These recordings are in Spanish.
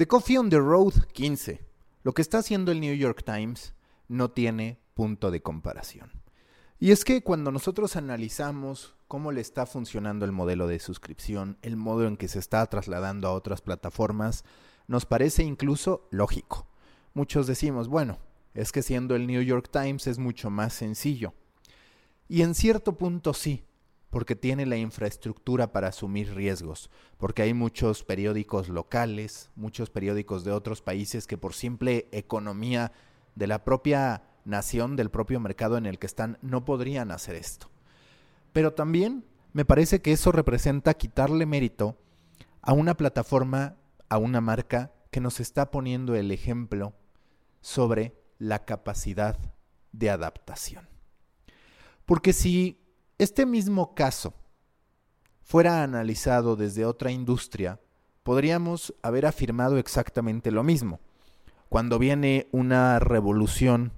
The Coffee on the Road 15. Lo que está haciendo el New York Times no tiene punto de comparación. Y es que cuando nosotros analizamos cómo le está funcionando el modelo de suscripción, el modo en que se está trasladando a otras plataformas, nos parece incluso lógico. Muchos decimos, bueno, es que siendo el New York Times es mucho más sencillo. Y en cierto punto sí, porque tiene la infraestructura para asumir riesgos, porque hay muchos periódicos locales, muchos periódicos de otros países que por simple economía de la propia nación, del propio mercado en el que están, no podrían hacer esto. Pero también me parece que eso representa quitarle mérito a una plataforma, a una marca que nos está poniendo el ejemplo sobre la capacidad de adaptación. Porque si este mismo caso fuera analizado desde otra industria, podríamos haber afirmado exactamente lo mismo. Cuando viene una revolución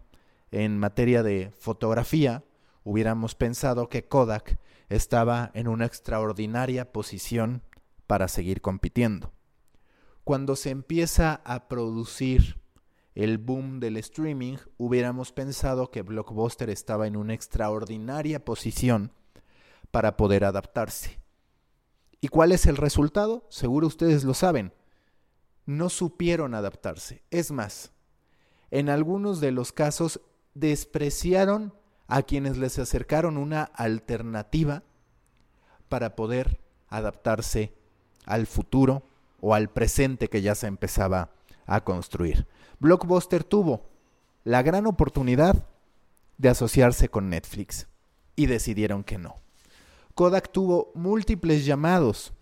en materia de fotografía, hubiéramos pensado que Kodak estaba en una extraordinaria posición para seguir compitiendo. Cuando se empieza a producir el boom del streaming, hubiéramos pensado que Blockbuster estaba en una extraordinaria posición para poder adaptarse. ¿Y cuál es el resultado? Seguro ustedes lo saben. No supieron adaptarse. Es más, en algunos de los casos despreciaron a quienes les acercaron una alternativa para poder adaptarse al futuro o al presente que ya se empezaba a construir. Blockbuster tuvo la gran oportunidad de asociarse con Netflix y decidieron que no. Kodak tuvo múltiples llamados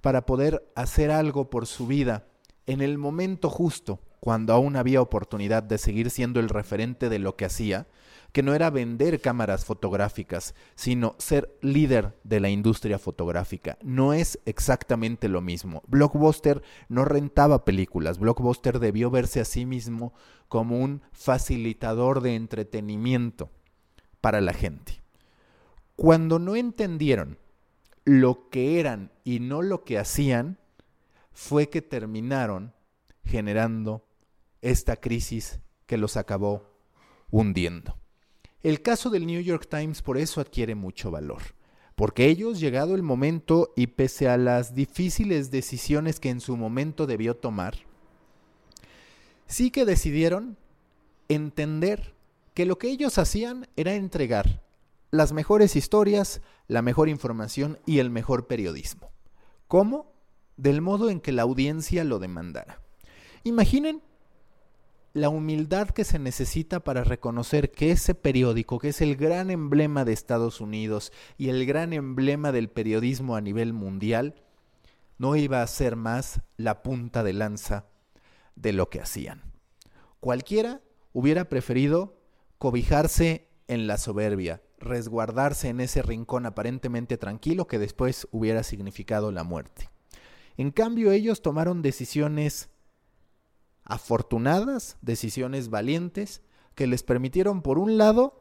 para poder hacer algo por su vida en el momento justo, cuando aún había oportunidad de seguir siendo el referente de lo que hacía, que no era vender cámaras fotográficas, sino ser líder de la industria fotográfica. No es exactamente lo mismo. Blockbuster no rentaba películas, Blockbuster debió verse a sí mismo como un facilitador de entretenimiento para la gente. Cuando no entendieron lo que eran y no lo que hacían, fue que terminaron generando esta crisis que los acabó hundiendo. El caso del New York Times por eso adquiere mucho valor, porque ellos, llegado el momento y pese a las difíciles decisiones que en su momento debió tomar, sí que decidieron entender que lo que ellos hacían era entregar las mejores historias, la mejor información y el mejor periodismo. ¿Cómo? Del modo en que la audiencia lo demandara. Imaginen la humildad que se necesita para reconocer que ese periódico, que es el gran emblema de Estados Unidos y el gran emblema del periodismo a nivel mundial, no iba a ser más la punta de lanza de lo que hacían. Cualquiera hubiera preferido cobijarse en la soberbia, resguardarse en ese rincón aparentemente tranquilo que después hubiera significado la muerte. En cambio, ellos tomaron decisiones afortunadas, decisiones valientes, que les permitieron, por un lado,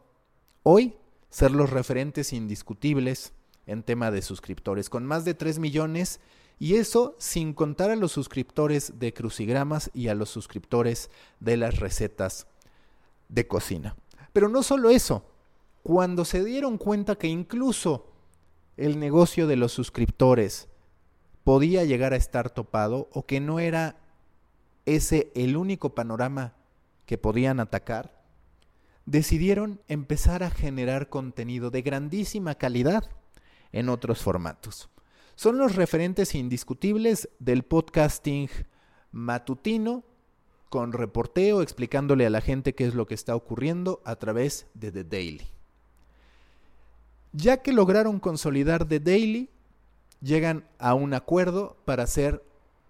hoy ser los referentes indiscutibles en tema de suscriptores, con más de 3 millones, y eso sin contar a los suscriptores de crucigramas y a los suscriptores de las recetas de cocina. Pero no solo eso, cuando se dieron cuenta que incluso el negocio de los suscriptores podía llegar a estar topado o que no era ese el único panorama que podían atacar, decidieron empezar a generar contenido de grandísima calidad en otros formatos. Son los referentes indiscutibles del podcasting matutino con reporteo explicándole a la gente qué es lo que está ocurriendo a través de The Daily. Ya que lograron consolidar The Daily, llegan a un acuerdo para hacer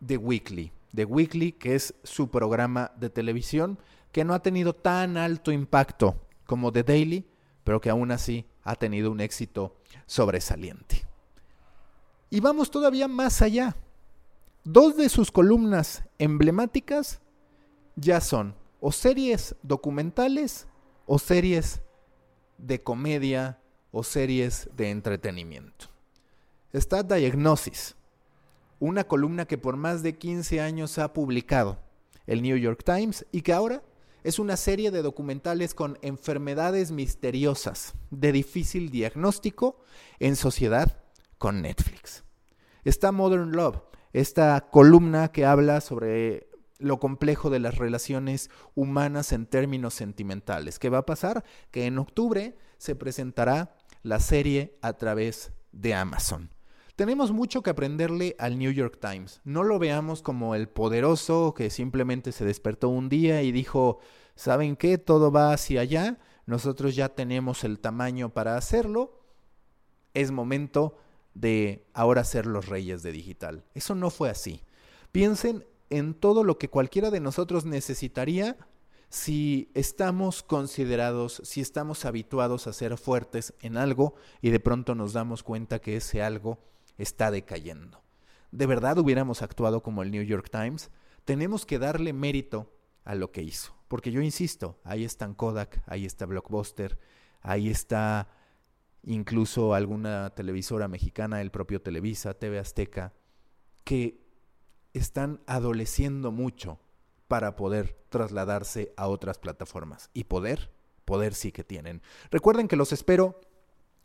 The Weekly. The Weekly, que es su programa de televisión, que no ha tenido tan alto impacto como The Daily, pero que aún así ha tenido un éxito sobresaliente. Y vamos todavía más allá. Dos de sus columnas emblemáticas ya son o series documentales o series de comedia o series de entretenimiento. Está Diagnosis, una columna que por más de 15 años ha publicado el New York Times y que ahora es una serie de documentales con enfermedades misteriosas de difícil diagnóstico en sociedad con Netflix. Está Modern Love, esta columna que habla sobre lo complejo de las relaciones humanas en términos sentimentales. ¿Qué va a pasar? Que en octubre se presentará la serie a través de Amazon. Tenemos mucho que aprenderle al New York Times. No lo veamos como el poderoso que simplemente se despertó un día y dijo, ¿saben qué? Todo va hacia allá, nosotros ya tenemos el tamaño para hacerlo, es momento de ahora ser los reyes de digital. Eso no fue así. Piensen en todo lo que cualquiera de nosotros necesitaría si estamos considerados, si estamos habituados a ser fuertes en algo y de pronto nos damos cuenta que ese algo está decayendo. ¿De verdad hubiéramos actuado como el New York Times? Tenemos que darle mérito a lo que hizo. Porque yo insisto, ahí están Kodak, ahí está Blockbuster, ahí está incluso alguna televisora mexicana, el propio Televisa, TV Azteca, que están adoleciendo mucho para poder trasladarse a otras plataformas. Y poder, poder sí que tienen. Recuerden que los espero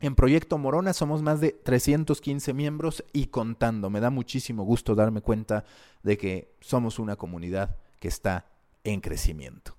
en Proyecto Morona somos más de 315 miembros y contando. Me da muchísimo gusto darme cuenta de que somos una comunidad que está en crecimiento.